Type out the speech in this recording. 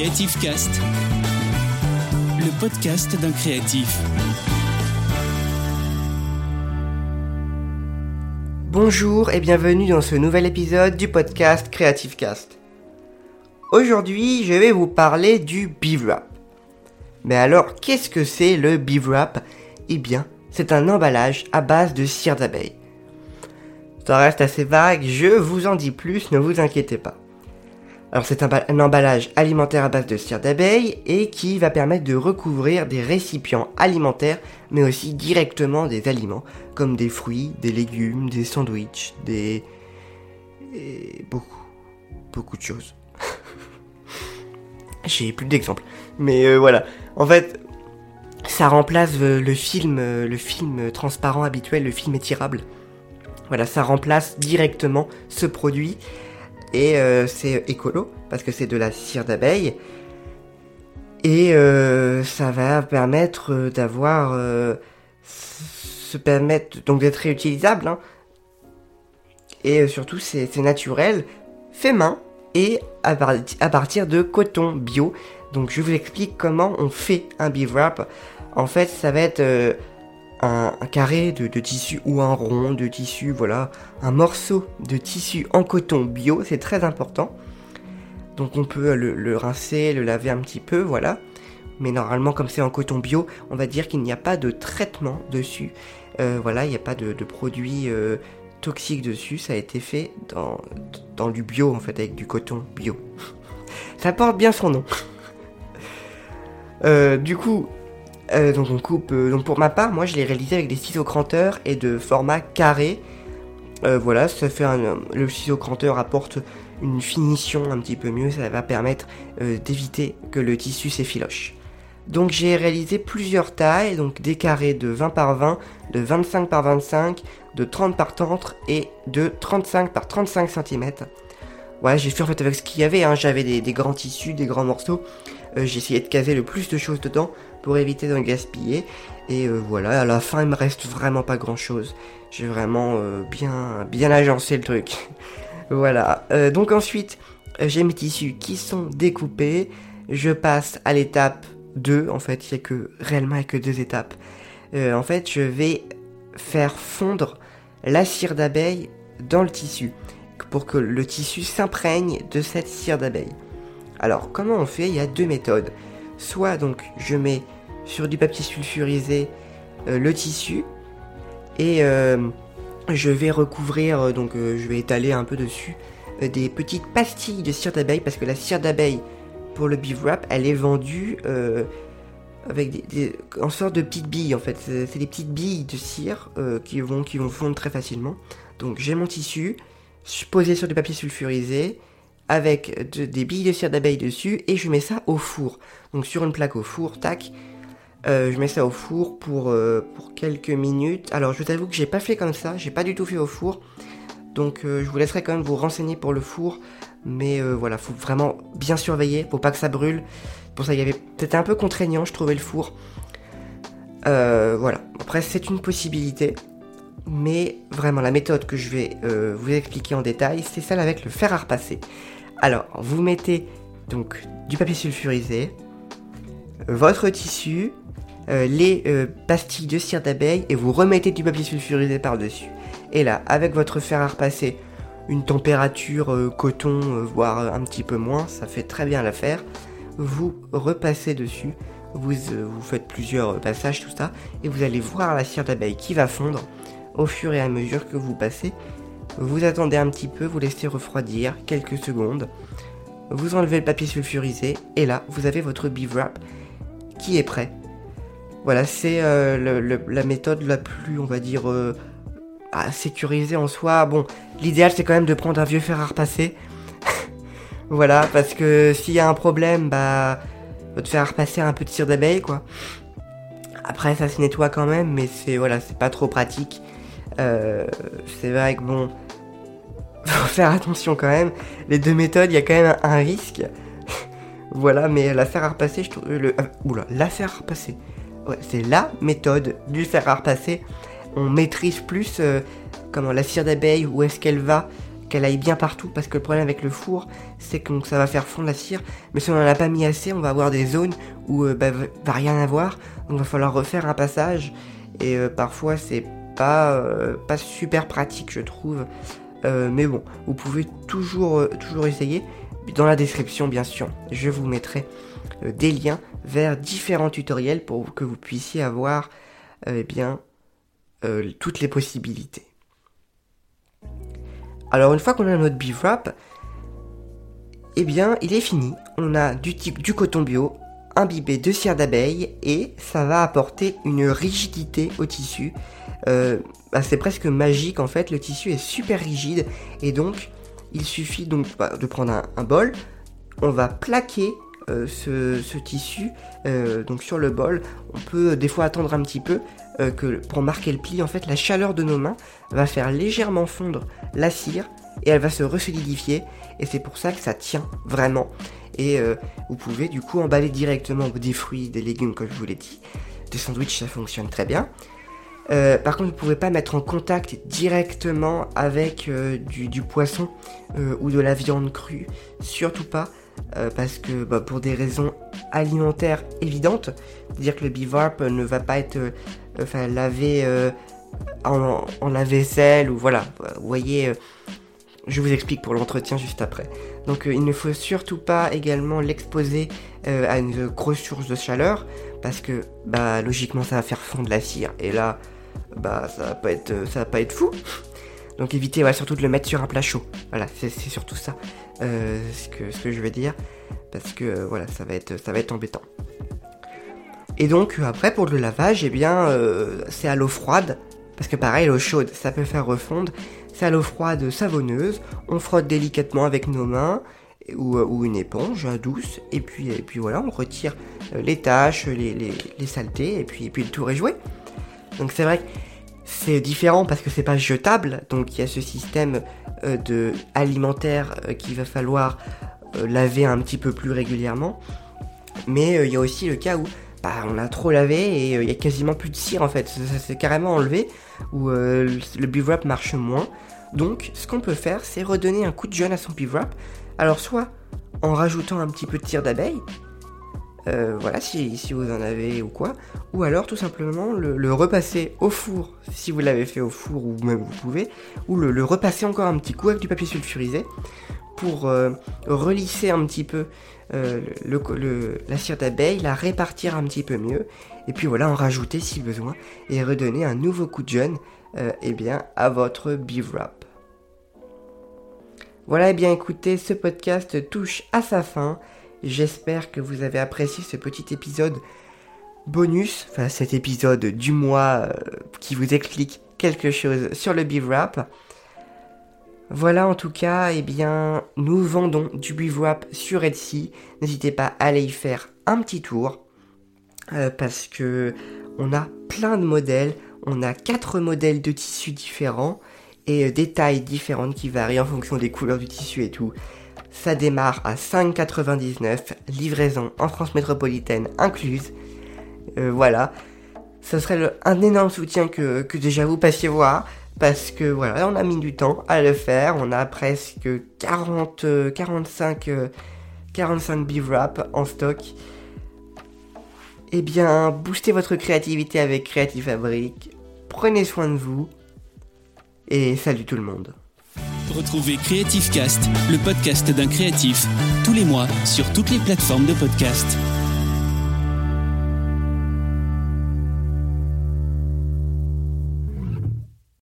Creative Cast, le podcast d'un créatif. Bonjour et bienvenue dans ce nouvel épisode du podcast Creative Cast. Aujourd'hui, je vais vous parler du Beef. Mais alors, qu'est-ce que c'est le Beef Eh bien, c'est un emballage à base de cire d'abeille. Ça reste assez vague, je vous en dis plus, ne vous inquiétez pas. Alors c'est un, emballage alimentaire à base de cire d'abeille et qui va permettre de recouvrir des récipients alimentaires mais aussi directement des aliments comme des fruits, des légumes, des sandwichs, des... Beaucoup, beaucoup de choses. J'ai plus d'exemples. Mais euh, voilà. En fait, ça remplace euh, le film, euh, le film transparent habituel, le film étirable. Voilà, ça remplace directement ce produit et euh, c'est écolo parce que c'est de la cire d'abeille. Et euh, ça va permettre d'avoir euh, se permettre donc d'être réutilisable hein. et surtout c'est naturel fait main et à, à, partir de coton bio. Donc je vous explique comment on fait un beef wrap. En fait ça va être un, carré de, tissu ou un rond de tissu, voilà, un morceau de tissu en coton bio, c'est très important. Donc on peut le, rincer, le laver un petit peu, voilà. Mais normalement, comme c'est en coton bio, on va dire qu'il n'y a pas de traitement dessus. Euh, voilà, il n'y a pas de, produits euh, toxiques dessus. Ça a été fait dans, dans du bio, en fait, avec du coton bio. Ça porte bien son nom. Euh, du coup, euh, donc on coupe. Euh, donc pour ma part, moi je l'ai réalisé avec des ciseaux cranteurs et de format carré. Euh, voilà, ça fait un, le ciseau cranteur apporte une finition un petit peu mieux, ça va permettre d'éviter que le tissu s'effiloche. Donc j'ai réalisé plusieurs tailles, donc des carrés de 20 par 20, de 25 par 25, de 30 par 30 et de 35 par 35 cm. Voilà, j'ai fait en fait avec ce qu'il y avait, hein. j'avais des, des, grands tissus, des grands morceaux. J'ai essayé de caser le plus de choses dedans pour éviter d'en gaspiller. Et euh, voilà, à la fin, il me reste vraiment pas grand chose. J'ai vraiment euh, bien, bien agencé le truc. voilà. Euh, donc ensuite, j'ai mes tissus qui sont découpés. Je passe à l'étape 2. En fait, il n'y a que réellement que deux étapes. en fait, je vais faire fondre la cire d'abeille dans le tissu pour que le tissu s'imprègne de cette cire d'abeille. Alors, comment on fait? Il y a deux méthodes. Soit donc je mets sur du papier sulfurisé euh, le tissu et euh, je vais recouvrir, euh, donc je vais étaler un peu dessus des petites pastilles de cire d'abeille parce que la cire d'abeille pour le beef wrap elle est vendue avec des, en sorte de petites billes en fait. C'est des petites billes de cire qui, vont, qui vont fondre très facilement. Donc j'ai mon tissu posé sur du papier sulfurisé avec des billes de cire d'abeille dessus et je mets ça au four. Donc sur une plaque au four, tac. Euh, je mets ça au four pour, euh, quelques minutes. Alors je t'avoue que j'ai pas fait comme ça, j'ai pas du tout fait au four. Donc euh, je vous laisserai quand même vous renseigner pour le four. Mais voilà, faut vraiment bien surveiller, faut pas que ça brûle. Pour ça, il y avait peut-être un peu contraignant, je trouvais le four. voilà. Après, c'est une possibilité. Mais vraiment, la méthode que je vais vous expliquer en détail, c'est celle avec le fer à repasser. Alors, vous mettez donc du papier sulfurisé, votre tissu, euh, les euh, pastilles de cire d'abeille et vous remettez du papier sulfurisé par-dessus. Et là, avec votre fer à repasser, une température euh, coton, voire un petit peu moins, ça fait très bien l'affaire. Vous repassez dessus, vous, vous faites plusieurs passages, tout ça, et vous allez voir la cire d'abeille qui va fondre au fur et à mesure que vous passez vous attendez un petit peu, vous laissez refroidir quelques secondes. Vous enlevez le papier sulfurisé et là, vous avez votre beef wrap qui est prêt. Voilà, c'est euh, la méthode la plus, on va dire, euh, à sécuriser en soi. Bon, l'idéal c'est quand même de prendre un vieux fer à repasser. voilà, parce que s'il y a un problème, bah, votre fer à repasser un peu de cire d'abeille, quoi. Après, ça se nettoie quand même, mais c'est voilà, c'est pas trop pratique. Euh, c'est vrai que bon, faut faire attention quand même. Les deux méthodes, il y a quand même un, risque. voilà, mais la fer à repasser, je trouve. Le, euh, oula, la fer à repasser. Ouais, c'est la méthode du fer à repasser. On maîtrise plus euh, comment la cire d'abeille, où est-ce qu'elle va, qu'elle aille bien partout, parce que le problème avec le four, c'est que ça va faire fondre la cire, mais si on n'en a pas mis assez, on va avoir des zones où euh, bah, va rien avoir, donc il va falloir refaire un passage, et euh, parfois c'est pas, euh, pas super pratique, je trouve. mais bon, vous pouvez toujours, toujours essayer. Dans la description, bien sûr, je vous mettrai des liens vers différents tutoriels pour que vous puissiez avoir eh bien, toutes les possibilités. Alors une fois qu'on a notre beef wrap, eh bien il est fini. On a du type du coton bio, imbibé de cire d'abeille et ça va apporter une rigidité au tissu. Euh, bah, c'est presque magique en fait, le tissu est super rigide et donc il suffit donc bah, de prendre un, bol, on va plaquer euh, ce, tissu euh, donc sur le bol. On peut des fois attendre un petit peu que pour marquer le pli, en fait la chaleur de nos mains va faire légèrement fondre la cire et elle va se resolidifier et c'est pour ça que ça tient vraiment. Et euh, vous pouvez du coup emballer directement des fruits, des légumes comme je vous l'ai dit. Des sandwichs ça fonctionne très bien. Euh, par contre, vous ne pouvez pas mettre en contact directement avec euh, du, poisson ou de la viande crue, surtout pas, parce que bah, pour des raisons alimentaires évidentes, c'est-à-dire que le bivarp ne va pas être lavé en, en lave-vaisselle ou voilà. Vous voyez, je vous explique pour l'entretien juste après. Donc euh, il ne faut surtout pas également l'exposer euh, à une grosse source de chaleur parce que bah logiquement ça va faire fondre la cire et là bah ça va pas être va pas être fou. Donc évitez surtout de le mettre sur un plat chaud. Voilà, c'est surtout ça ce, que, ce que je veux dire parce que voilà ça va être ça va être embêtant. Et donc après pour le lavage, eh bien c'est à l'eau froide parce que pareil, l'eau chaude, ça peut faire refondre. C'est à l'eau froide savonneuse. On frotte délicatement avec nos mains ou, euh, une éponge douce. Et puis, puis voilà, on retire euh, les taches, les, saletés. Et puis, le tour est joué. Donc c'est vrai que c'est différent parce que c'est pas jetable. Donc il y a ce système euh, de alimentaire qu'il va falloir laver un petit peu plus régulièrement. Mais il y a aussi le cas où on a trop lavé et il y a quasiment plus de cire en fait. Ça, s'est carrément enlevé où euh, le wrap marche moins. Donc, ce qu'on peut faire, c'est redonner un coup de jeune à son wrap. Alors, soit en rajoutant un petit peu de cire d'abeille, euh, voilà, si, vous en avez ou quoi, ou alors tout simplement le, repasser au four, si vous l'avez fait au four ou même vous pouvez, ou le, repasser encore un petit coup avec du papier sulfurisé pour euh, relisser un petit peu la cire d'abeille, la répartir un petit peu mieux, et puis voilà, en rajouter si besoin et redonner un nouveau coup de jeune euh, eh bien, à votre beef. Voilà, et eh bien écoutez, ce podcast touche à sa fin. J'espère que vous avez apprécié ce petit épisode bonus, enfin cet épisode du mois euh, qui vous explique quelque chose sur le beef. Voilà en tout cas, eh bien, nous vendons du wrap sur Etsy. N'hésitez pas à aller y faire un petit tour. Euh, parce que on a plein de modèles, on a quatre modèles de tissus différents et euh, des tailles différentes qui varient en fonction des couleurs du tissu et tout. Ça démarre à 5,99, livraison en France métropolitaine incluse. Euh, voilà, ça serait un énorme soutien que déjà vous passiez voir parce que voilà, on a mis du temps à le faire. On a presque 40, 45, 45 beef wrap en stock eh bien, boostez votre créativité avec Creative Fabric. Prenez soin de vous. Et salut tout le monde. Retrouvez Creative Cast, le podcast d'un créatif, tous les mois sur toutes les plateformes de podcast.